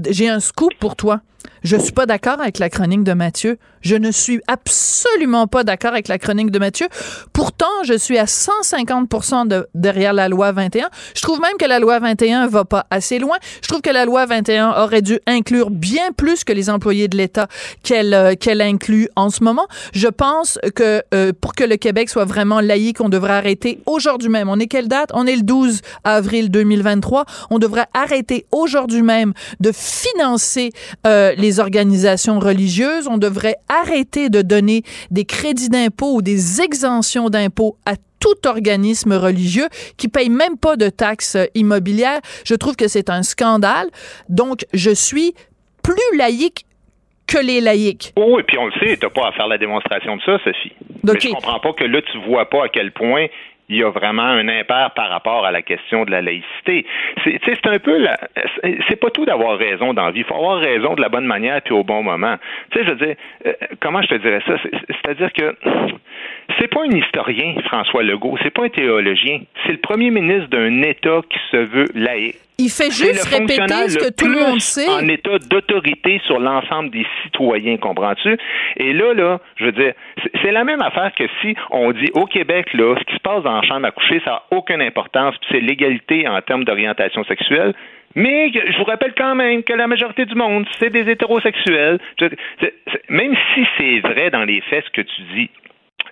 j'ai un scoop pour toi. Je suis pas d'accord avec la chronique de Mathieu. Je ne suis absolument pas d'accord avec la chronique de Mathieu. Pourtant, je suis à 150 de, derrière la loi 21. Je trouve même que la loi 21 va pas assez loin. Je trouve que la loi 21 aurait dû inclure bien plus que les employés de l'État qu'elle euh, qu'elle inclut en ce moment. Je pense que euh, pour que le Québec soit vraiment laïque, on devrait arrêter aujourd'hui même. On est quelle date? On est le 12 avril 2023. On devrait arrêter aujourd'hui même de financer euh, les organisations religieuses. On devrait arrêter de donner des crédits d'impôt ou des exemptions d'impôt à tout organisme religieux qui paye même pas de taxes immobilières. Je trouve que c'est un scandale. Donc, je suis plus laïque que les laïcs.
Oh, et puis on le sait, t'as pas à faire la démonstration de ça, Sophie. Mais je comprends pas que là, tu vois pas à quel point il y a vraiment un impair par rapport à la question de la laïcité. C'est un peu la, c'est pas tout d'avoir raison dans la vie. Il faut avoir raison de la bonne manière puis au bon moment. Tu sais, je veux dire, euh, comment je te dirais ça? C'est-à-dire que c'est pas un historien, François Legault, c'est pas un théologien, c'est le premier ministre d'un État qui se veut laïque.
Il fait juste
le
répéter ce que
le
tout le monde sait.
En état d'autorité sur l'ensemble des citoyens, comprends-tu? Et là, là, je veux dire, c'est- la même affaire que si on dit au Québec, là, ce qui se passe dans la chambre à coucher, ça n'a aucune importance, puis c'est l'égalité en termes d'orientation sexuelle. Mais je vous rappelle quand même que la majorité du monde, c'est des hétérosexuels. Même si c'est vrai dans les faits ce que tu dis,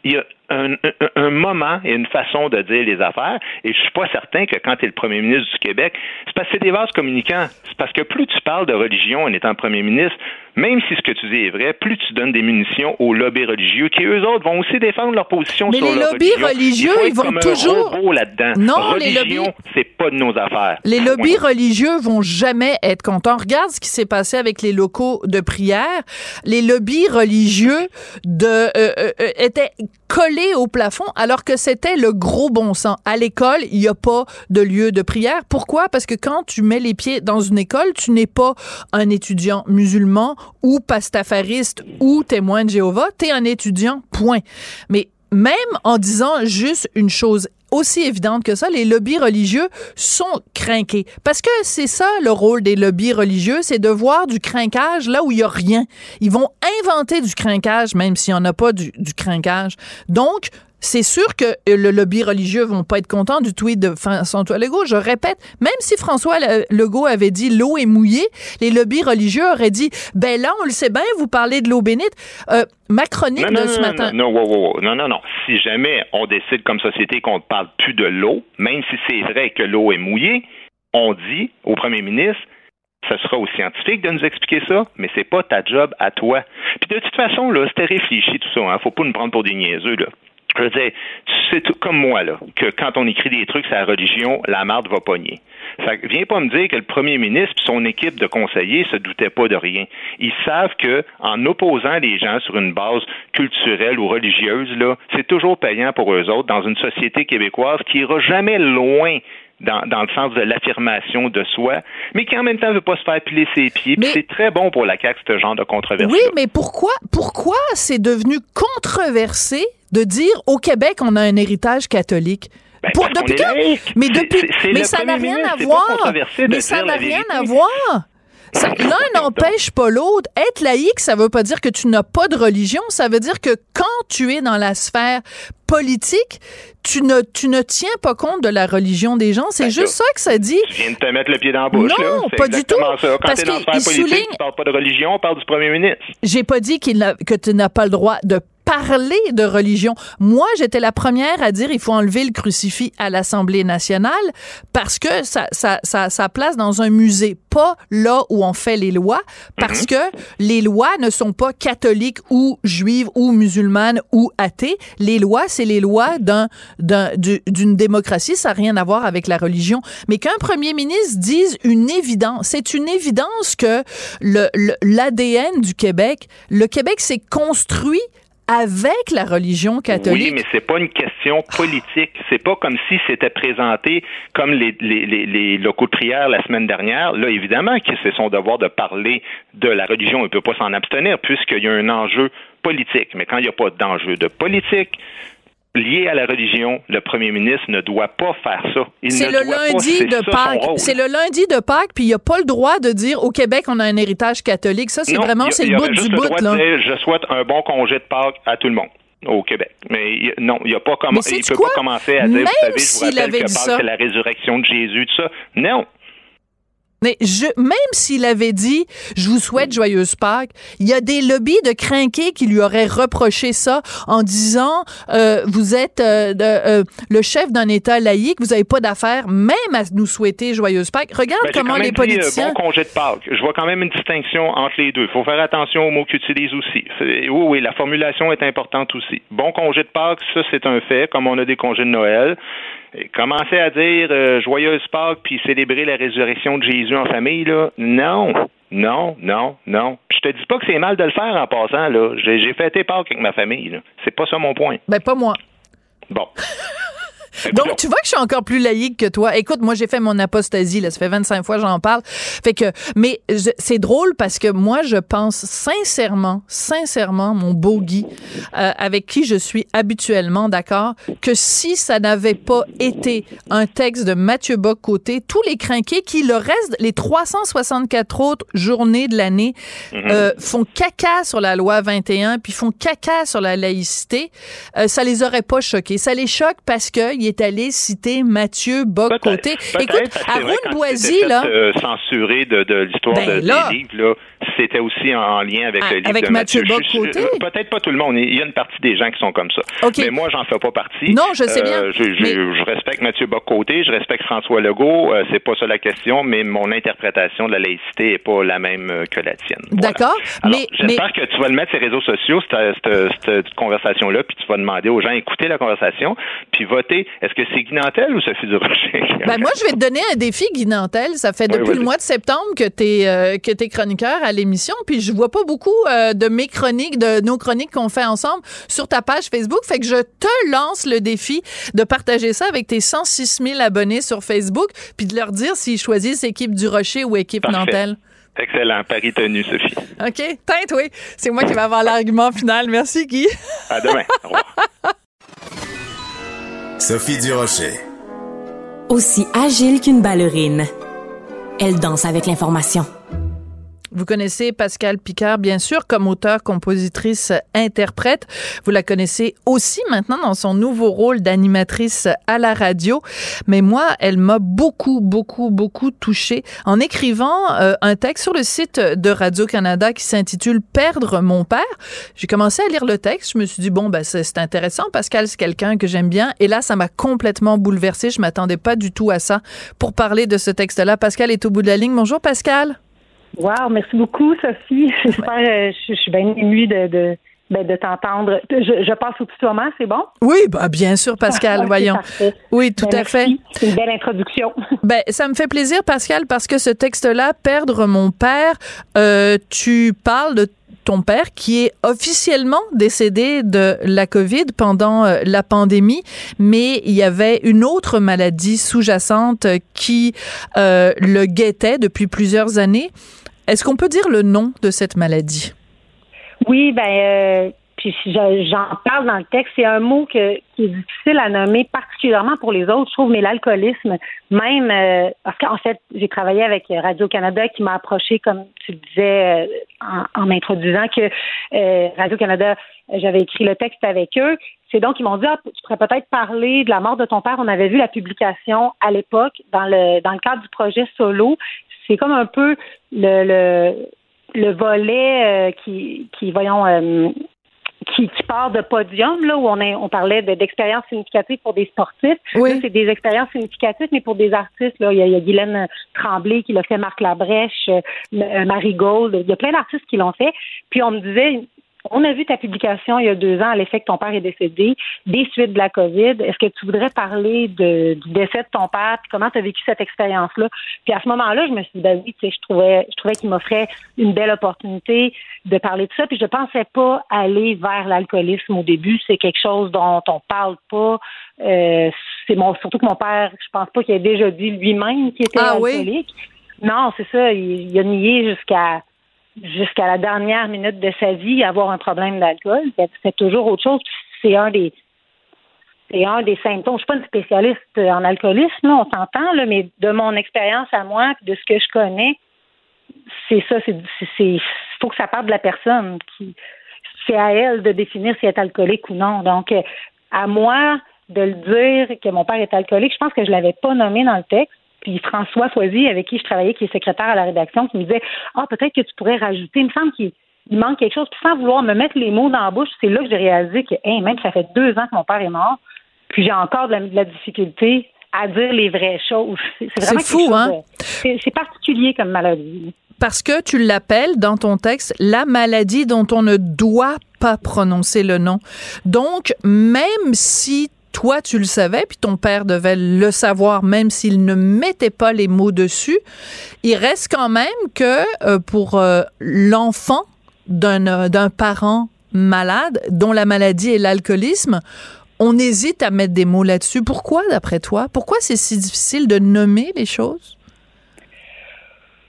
il y a un, un- un moment et une façon de dire les affaires, et je suis pas certain que quand tu es le premier ministre du Québec, c'est parce que c'est des vases communicants. C'est parce que plus tu parles de religion en étant premier ministre, même si ce que tu dis est vrai, plus tu donnes des munitions aux lobbies religieux qui, eux autres, vont aussi défendre leur position
Mais
sur
les
leur
lobbies
religion.
religieux, ils vont
comme
toujours-
là-dedans.
Non, les
religion,
lobbies-
c'est pas de nos affaires.
Les lobbies
Point.
religieux vont jamais être contents. Regarde ce qui s'est passé avec les locaux de prière. Les lobbies religieux de, euh, euh, euh, étaient collés au plafond alors que c'était le gros bon sens. À l'école, il n'y a pas de lieu de prière. Pourquoi? Parce que quand tu mets les pieds dans une école, tu n'es pas un étudiant musulman ou pastafariste ou témoin de Jéhovah. Tu es un étudiant, point. Mais même en disant juste une chose aussi évidente que ça, les lobbies religieux sont crinqués. Parce que c'est ça le rôle des lobbies religieux, c'est de voir du crinquage là où il y a rien. Ils vont inventer du crinquage même s'il n'y en a pas du, du crinquage. Donc, c'est sûr que le lobby religieux vont pas être contents du tweet de François Legault. Je répète, même si François Le- Legault avait dit l'eau est mouillée, les lobbies religieux auraient dit ben là on le sait bien, vous parlez de l'eau bénite. Euh, ma chronique
Non,
de
non,
ce
non,
matin.
non, wow, wow. non, non, non. Si jamais on décide comme société qu'on ne parle plus de l'eau, même si c'est vrai que l'eau est mouillée, on dit au premier ministre, ce sera aux scientifiques de nous expliquer ça, mais c'est pas ta job à toi. Puis de toute façon, là, c'était réfléchi tout ça, hein. Faut pas nous prendre pour des niaiseux, là. Je veux dire, tu sais tout comme moi, là, que quand on écrit des trucs sur la religion, la marde va pogner. Fait que viens pas me dire que le premier ministre et son équipe de conseillers se doutaient pas de rien. Ils savent que en opposant les gens sur une base culturelle ou religieuse, là, c'est toujours payant pour eux autres dans une société québécoise qui ira jamais loin dans, dans le sens de l'affirmation de soi, mais qui en même temps veut pas se faire piler ses pieds. C'est très bon pour la CAQ, ce genre de controverse.
Oui, mais pourquoi, pourquoi c'est devenu controversé de dire au Québec on a un héritage catholique?
Ben,
Pour- depuis quand? Mais depuis, mais ça n'a rien à voir. Mais ça n'a rien à voir. L'un n'empêche pas l'autre. Être laïque, ça veut pas dire que tu n'as pas de religion. Ça veut dire que quand tu es dans la sphère politique, tu ne, tu ne tiens pas compte de la religion des gens. C'est
Ben,
juste ça que ça dit.
Tu viens de te mettre le pied dans la bouche,
Non,
là.
Pas du tout.
Ça. Quand
Parce
t'es dans la sphère politique,
souligne-
tu parles pas de religion, on parle du premier ministre.
J'ai pas dit qu'il que tu n'as pas le droit de parler de religion. Moi, j'étais la première à dire il faut enlever le crucifix à l'Assemblée nationale parce que ça, ça, ça, ça place dans un musée, pas là où on fait les lois, parce que les lois ne sont pas catholiques ou juives ou musulmanes ou athées. Les lois, c'est les lois d'un, d'un, du- d'une démocratie. Ça n'a rien à voir avec la religion. Mais qu'un premier ministre dise une évidence, c'est une évidence que le, le- l'ADN du Québec, le Québec s'est construit avec la religion catholique?
Oui, mais c'est pas une question politique. C'est pas comme si c'était présenté comme les, les, les, les locaux de prière la semaine dernière. Là, évidemment que c'est son devoir de parler de la religion. Il peut pas s'en abstenir puisqu'il y a un enjeu politique. Mais quand il n'y a pas d'enjeu de politique, lié à la religion, le premier ministre ne doit pas faire ça.
C'est le
pas.
lundi de Pâques. C'est le lundi de Pâques, puis il n'y a pas le droit de dire au Québec on a un héritage catholique. Ça, c'est vraiment c'est le bout du
juste le
bout
droit
là.
de dire, je souhaite un bon congé de Pâques à tout le monde au Québec. Mais non, il ne peut
quoi?
pas commencer à dire,
Même
vous savez, je vous rappelle que Pâques,
ça.
c'est la résurrection de Jésus, tout ça. Non.
Mais je, même s'il avait dit, je vous souhaite joyeuse Pâques, il y a des lobbies de crinqués qui lui auraient reproché ça en disant, euh, vous êtes euh, de- euh, le chef d'un État laïque, vous n'avez pas d'affaire même à nous souhaiter joyeuse Pâques. Regarde
Ben,
comment les
euh,
politiciens...
bon congé de Pâques. Je vois quand même une distinction entre les deux. Il faut faire attention aux mots qu'ils utilisent aussi. Oui, oui, la formulation est importante aussi. Bon congé de Pâques, ça, c'est un fait, comme on a des congés de Noël. Commencer à dire euh, joyeuse Pâques puis célébrer la résurrection de Jésus en famille, là, non. Non, non, non. Je te dis pas que c'est mal de le faire en passant, là. J'ai j'ai fêté Pâques avec ma famille, là. C'est pas ça mon point.
Ben, pas moi.
Bon.
Donc, tu vois que je suis encore plus laïque que toi. Écoute, moi, j'ai fait mon apostasie, là. Ça fait 25 fois que j'en parle. Fait que, mais c'est drôle parce que moi, je pense sincèrement, sincèrement, mon beau Guy, euh, avec qui je suis habituellement d'accord, que si ça n'avait pas été un texte de Mathieu Bock-Côté, tous les crinqués qui, le reste, les 364 autres journées de l'année,
Mhm.
euh, font caca sur la loi 21, puis font caca sur la laïcité, euh, ça les aurait pas choqués. Ça les choque parce qu'il est allé citer Mathieu Bock-Côté. Écoute,
quand
Boisy, là...
euh, censuré de, de l'histoire
Ben
de, des livres, là, c'était aussi en, en lien avec
Ah,
le livre
avec
de
Mathieu
Mathieu. Je- je-
Bock-Côté?
Peut-être pas tout le monde. Il y a une partie des gens qui sont comme ça. Mais moi, j'en fais pas partie.
Non, je sais bien,
Euh, je, je-
mais-
je respecte Mathieu Bock-Côté, je respecte François Legault. euh, c'est pas ça la question, mais mon interprétation de la laïcité est pas la même euh, que la tienne. Voilà.
D'accord,
Alors,
mais...
j'espère
mais-
que tu vas le mettre sur les réseaux sociaux, cette, conversation-là, puis tu vas demander aux gens d'écouter la conversation, puis voter. Est-ce que c'est Guy Nantel ou Sophie Durocher?
Ben moi, je vais te donner un défi, Guy Nantel. Ça fait
Oui,
depuis le mois de septembre que tu es, que t'es chroniqueur à l'émission, puis je vois pas beaucoup euh, de mes chroniques, de nos chroniques qu'on fait ensemble sur ta page Facebook. Fait que je te lance le défi de partager ça avec tes 106 000 abonnés sur Facebook, puis de leur dire s'ils choisissent équipe du Rocher ou équipe
Parfait.
Nantel.
Excellent. Paris tenu, Sophie.
OK? Tête, oui. C'est moi qui vais avoir l'argument final. Merci, Guy.
À demain. Au revoir.
Sophie Durocher.
Aussi agile qu'une ballerine. Elle danse avec l'information.
Vous connaissez Pascal Picard, bien sûr, comme auteur, compositrice, interprète. Vous la connaissez aussi maintenant dans son nouveau rôle d'animatrice à la radio. Mais moi, elle m'a beaucoup, beaucoup, beaucoup touchée en écrivant euh, un texte sur le site de Radio-Canada qui s'intitule Perdre mon père. J'ai commencé à lire le texte. Je me suis dit, bon, ben, c'est intéressant. Pascal, c'est quelqu'un que j'aime bien. Et là, ça m'a complètement bouleversée. Je m'attendais pas du tout à ça pour parler de ce texte-là. Pascal est au bout de la ligne. Bonjour, Pascal.
Wow, merci beaucoup, Sophie. J'espère, euh, je, je suis bien émue de, de, ben, de t'entendre. Je, je passe au tutoiement, c'est bon?
Oui, bah bien sûr, Pascal, voyons.
parfait.
Oui, tout
Ben,
à fait.
C'est une belle introduction.
Ben, ça me fait plaisir, Pascal, parce que ce texte-là, Perdre mon père, euh, tu parles de ton père qui est officiellement décédé de la COVID pendant euh, la pandémie, mais il y avait une autre maladie sous-jacente qui euh, le guettait depuis plusieurs années. Est-ce qu'on peut dire le nom de cette maladie?
Oui, ben, euh, puis j'en parle dans le texte. C'est un mot qui est difficile à nommer, particulièrement pour les autres, je trouve, mais l'alcoolisme, même, euh, parce qu'en fait, j'ai travaillé avec Radio-Canada qui m'a approché, comme tu le disais, euh, en, en m'introduisant, que Radio-Canada, j'avais écrit le texte avec eux. C'est donc, ils m'ont dit, ah, tu pourrais peut-être parler de la mort de ton père. On avait vu la publication à l'époque dans le, dans le cadre du projet Solo. C'est comme un peu le, le, le volet euh, qui, qui, voyons, euh, qui, qui part de podium, là, où on, est, on parlait de- d'expériences significatives pour des sportifs.
Oui.
C'est des expériences significatives, mais pour des artistes, là, il y a, il y a Guylaine Tremblay qui l'a fait, Marc Labrèche, euh, Marie Gold, il y a plein d'artistes qui l'ont fait. Puis on me disait, on a vu ta publication il y a deux ans à l'effet que ton père est décédé, des suites de la COVID. Est-ce que tu voudrais parler de, du décès de ton père, puis comment tu as vécu cette expérience-là? Puis à ce moment-là, je me suis dit, ben oui, tu sais, je trouvais, je trouvais qu'il m'offrait une belle opportunité de parler de ça. Puis je pensais pas aller vers l'alcoolisme au début. C'est quelque chose dont on parle pas. Euh, c'est mon, surtout que mon père, je pense pas qu'il ait déjà dit lui-même qu'il était
Ah oui?
alcoolique. Non, c'est ça. Il, il a nié jusqu'à jusqu'à la dernière minute de sa vie avoir un problème d'alcool. C'est- toujours autre chose. C'est un des c'est un des symptômes. Je suis pas une spécialiste en alcoolisme, on s'entend, mais de mon expérience à moi, de ce que je connais, c'est ça. C'est- faut que ça parte de la personne. Qui, c'est à elle de définir si elle est alcoolique ou non. Donc, euh, à moi de le dire que mon père est alcoolique, je pense que je l'avais pas nommé dans le texte. Puis François Foisy, avec qui je travaillais, qui est secrétaire à la rédaction, qui me disait Ah, peut-être que tu pourrais rajouter. Il me semble qu'il il manque quelque chose. Puis sans vouloir me mettre les mots dans la bouche, c'est là que j'ai réalisé que hey, même ça fait deux ans que mon père est mort. Puis j'ai encore de la, de la difficulté à dire les vraies choses. C'est vraiment
fou,
chose
hein?
c'est particulier comme maladie.
Parce que tu l'appelles dans ton texte la maladie dont on ne doit pas prononcer le nom. Donc, même si toi tu le savais, puis ton père devait le savoir, même s'il ne mettait pas les mots dessus, il reste quand même que euh, pour euh, l'enfant d'un euh, d'un parent malade, dont la maladie est l'alcoolisme, on hésite à mettre des mots là-dessus. Pourquoi, d'après toi? Pourquoi c'est si difficile de nommer les choses?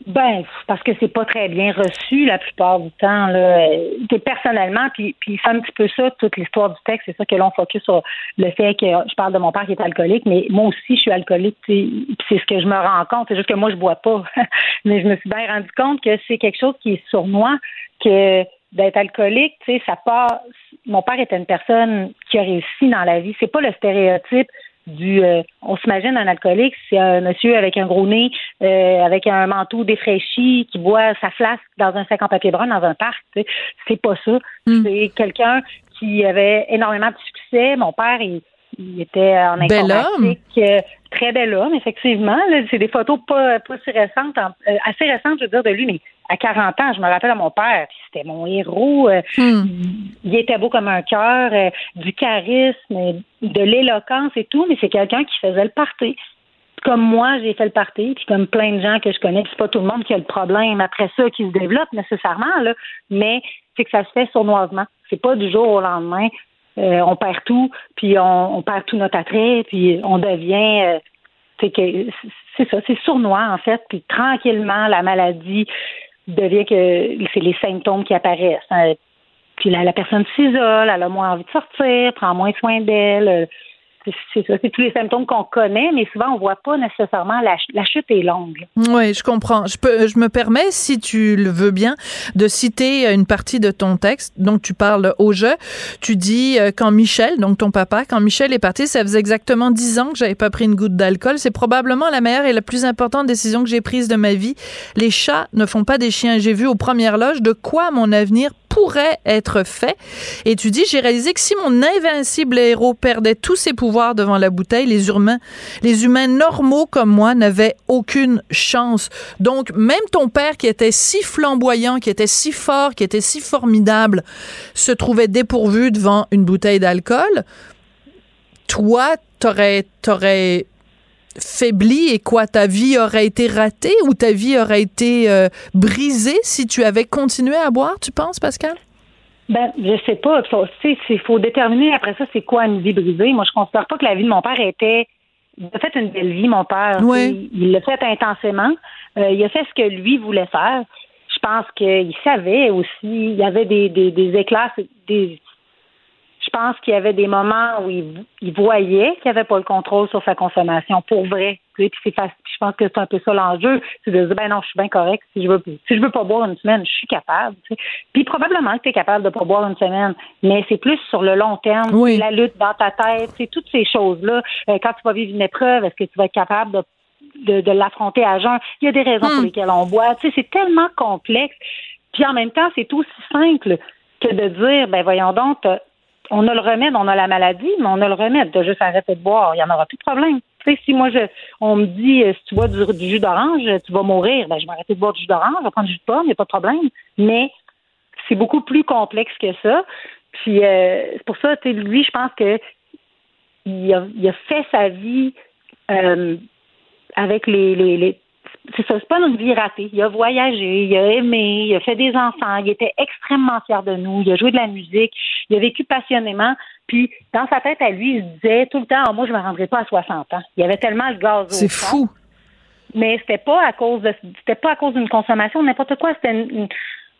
Ben, parce que c'est pas très bien reçu la plupart du temps. Là. Et personnellement, puis, puis c'est un petit peu ça, toute l'histoire du texte, c'est ça que l'on focus sur le fait que je parle de mon père qui est alcoolique, mais moi aussi je suis alcoolique, c'est ce que je me rends compte. C'est juste que moi je bois pas. mais je me suis bien rendu compte que c'est quelque chose qui est sournois, que d'être alcoolique, tu sais, ça part. Mon père était une personne qui a réussi dans la vie. C'est pas le stéréotype du. Euh, on s'imagine un alcoolique, c'est un monsieur avec un gros nez, euh, avec un manteau défraîchi, qui boit sa flasque dans un sac en papier brun dans un parc. Tu sais. C'est pas ça.
Hmm.
C'est quelqu'un qui avait énormément de succès. Mon père, il, il était en
Bel
informatique. euh, très bel homme, effectivement. C'est des photos pas, pas si récentes, en- assez récentes, je veux dire, de lui, mais à 40 ans, je me rappelle à mon père, puis c'était mon héros. euh, Il était beau comme un cœur, euh, du charisme, de l'éloquence et tout, mais c'est quelqu'un qui faisait le party. Comme moi, j'ai fait le party, puis comme plein de gens que je connais, puis c'est pas tout le monde qui a le problème après ça qui se développe nécessairement, là, mais c'est que ça se fait sournoisement. C'est pas du jour au lendemain. Euh, on perd tout, puis on, on perd tout notre attrait, puis on devient euh, c'est ça, c'est sournois en fait, puis tranquillement la maladie devient que c'est les symptômes qui apparaissent. hein. Puis la, la personne s'isole, elle a moins envie de sortir, prend moins soin d'elle. C'est tous les symptômes qu'on connaît, mais souvent on voit pas nécessairement la, ch- la chute est longue.
Oui, je comprends. Je, peux, je me permets, si tu le veux bien, de citer une partie de ton texte. Donc, tu parles au jeu. Tu dis euh, quand Michel, donc ton papa, quand Michel est parti, ça faisait exactement dix ans que j'avais pas pris une goutte d'alcool. C'est probablement la meilleure et la plus importante décision que j'ai prise de ma vie. Les chats ne font pas des chiens. J'ai vu aux premières loges de quoi mon avenir pourrait être fait. Et tu dis, j'ai réalisé que si mon invincible héros perdait tous ses pouvoirs devant la bouteille, les humains, les humains normaux comme moi n'avaient aucune chance. Donc, même ton père qui était si flamboyant, qui était si fort, qui était si formidable, se trouvait dépourvu devant une bouteille d'alcool. Toi, t'aurais, t'aurais faibli et quoi, ta vie aurait été ratée ou ta vie aurait été euh, brisée si tu avais continué à boire, tu penses, Pascal?
Ben, je sais pas. Il faut déterminer après ça c'est quoi une vie brisée. Moi, je considère pas que la vie de mon père était. Il a fait une belle vie, mon père. Sais, Il l'a fait intensément. Euh, il a fait ce que lui voulait faire. Je pense qu'il savait aussi. Il y avait des, des, des éclats, des. Je pense qu'il y avait des moments où il, il voyait qu'il n'avait pas le contrôle sur sa consommation pour vrai. Puis c'est. Je pense que c'est un peu ça l'enjeu. C'est de dire ben non, je suis bien correct. Si je veux si je veux pas boire une semaine, je suis capable. tu sais. Puis probablement que tu es capable de pas boire une semaine, mais c'est plus sur le long terme,
Oui.
la lutte dans ta tête, c'est toutes ces choses-là. Euh, quand tu vas vivre une épreuve, est-ce que tu vas être capable de de, de l'affronter à jeun? Il y a des raisons pour lesquelles on boit. Tu sais, c'est tellement complexe. Puis en même temps, c'est aussi simple que de dire, ben voyons donc, on a le remède, on a la maladie, mais on a le remède de juste arrêter de boire. Il n'y en aura plus de problème. Tu sais, si moi, je, on me dit, euh, si tu bois du, du jus d'orange, tu vas mourir, ben je vais arrêter de boire du jus d'orange, je vais prendre du jus de pomme, il n'y a pas de problème. Mais c'est beaucoup plus complexe que ça. Puis euh, c'est pour ça, lui, je pense que il a, fait sa vie euh, avec les c'est ça, c'est pas une vie ratée. Il a voyagé, il a aimé, il a fait des enfants, il était extrêmement fier de nous, il a joué de la musique, il a vécu passionnément. Puis, dans sa tête à lui, il se disait tout le temps, Ah, moi, je me rendrai pas à 60 ans. Il y avait tellement le gaz au
C'est fou.
Mais c'était pas à cause de, c'était pas à cause d'une consommation, n'importe quoi. C'était une- une-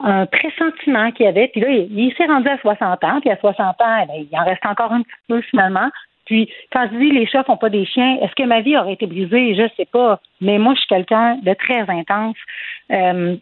un pressentiment qu'il avait. Puis là, il, il s'est rendu à 60 ans. Puis à 60 ans, eh ben, il en reste encore un petit peu finalement. Puis quand je dis les chats font pas des chiens, est-ce que ma vie aurait été brisée? Je sais pas. Mais moi, je suis quelqu'un de très intense. Euh,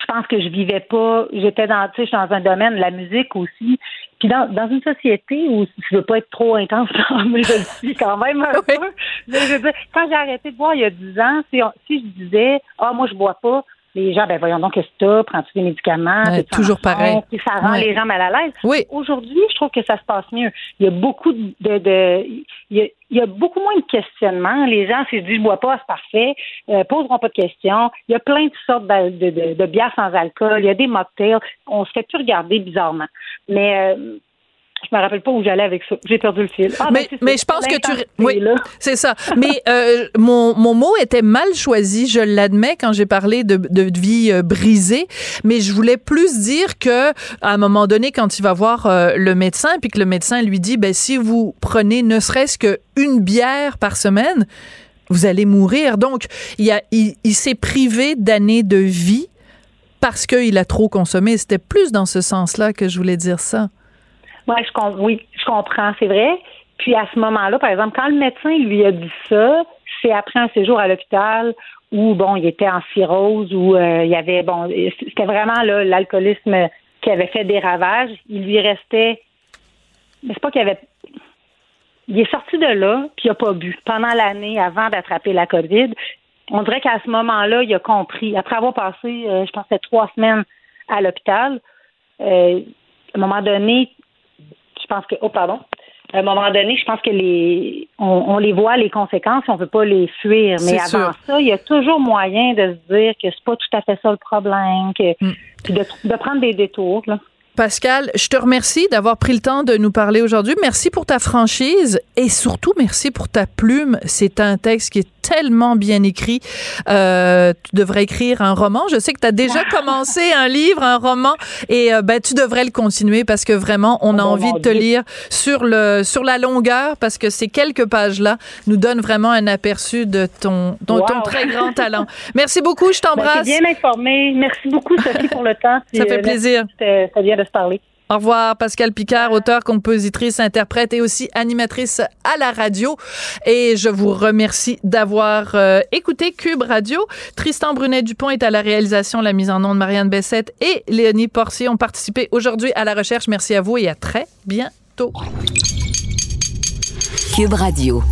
je pense que je vivais pas. J'étais dans, tu sais, dans un domaine, la musique aussi. Puis dans, dans une société où je veux pas être trop intense, mais je le suis quand même un peu. Je veux dire, quand j'ai arrêté de boire il y a 10 ans, si, on- si je disais, ah, moi, je bois pas, les gens, ben voyons donc, qu'est-ce que? Prends-tu des médicaments?
Ouais, toujours pareil.
Puis ça rend
Ouais.
les gens mal à l'aise.
Oui.
Aujourd'hui, je trouve que ça se passe mieux. Il y a beaucoup de, de il, y a, il y a beaucoup moins de questionnements. Les gens, si je dis je bois pas, c'est parfait, euh, poseront pas de questions. Il y a plein de sortes de, de, de, de bières sans alcool. Il y a des mocktails. On se fait plus regarder bizarrement. Mais euh, je me rappelle pas où j'allais avec ça. J'ai perdu le fil. Ah,
mais
ben,
mais je pense que tu oui, c'est ça. mais euh, mon, mon mot était mal choisi, je l'admets quand j'ai parlé de, de vie euh, brisée, mais je voulais plus dire que à un moment donné quand il va voir euh, le médecin puis que le médecin lui dit ben si vous prenez ne serait-ce que une bière par semaine, vous allez mourir. Donc il a il, il s'est privé d'années de vie parce qu'il a trop consommé. C'était plus dans ce sens-là que je voulais dire ça.
Ouais, je oui, je comprends, c'est vrai. Puis à ce moment-là, par exemple, quand le médecin lui a dit ça, c'est après un séjour à l'hôpital où bon, il était en cirrhose, où euh, il y avait bon, c'était vraiment là l'alcoolisme qui avait fait des ravages. Il lui restait, mais c'est pas qu'il avait, il est sorti de là puis il a pas bu pendant l'année avant d'attraper la COVID. On dirait qu'à ce moment-là, il a compris. Après avoir passé, euh, je pense, trois semaines à l'hôpital, euh, à un moment donné, je pense que, oh pardon, à un moment donné, je pense que les, on, les voit les conséquences, on ne peut pas les fuir. Mais avant ça, il y a toujours moyen de se dire que c'est pas tout à fait ça le problème, que mm. de, de prendre des détours. Là.
Pascal, je te remercie d'avoir pris le temps de nous parler aujourd'hui. Merci pour ta franchise et surtout merci pour ta plume. C'est un texte qui est tellement bien écrit. Euh, tu devrais écrire un roman. Je sais que tu as déjà commencé un livre, un roman, et euh, ben tu devrais le continuer parce que vraiment, on a oh, envie de te lire sur le sur la longueur parce que ces quelques pages là nous donnent vraiment un aperçu de ton ton, très grand talent. Merci beaucoup, je ben, t'embrasse.
bien informé. Merci beaucoup Sophie pour le temps.
Ça fait euh, plaisir.
Ça vient de se parler.
Au revoir, Pascal Picard, auteur, compositrice, interprète et aussi animatrice à la radio. Et je vous remercie d'avoir euh, écouté Cube Radio. Tristan Brunet-Dupont est à la réalisation, la mise en onde. Marianne Bessette et Léonie Porcier ont participé aujourd'hui à la recherche. Merci à vous et à très bientôt.
Cube Radio.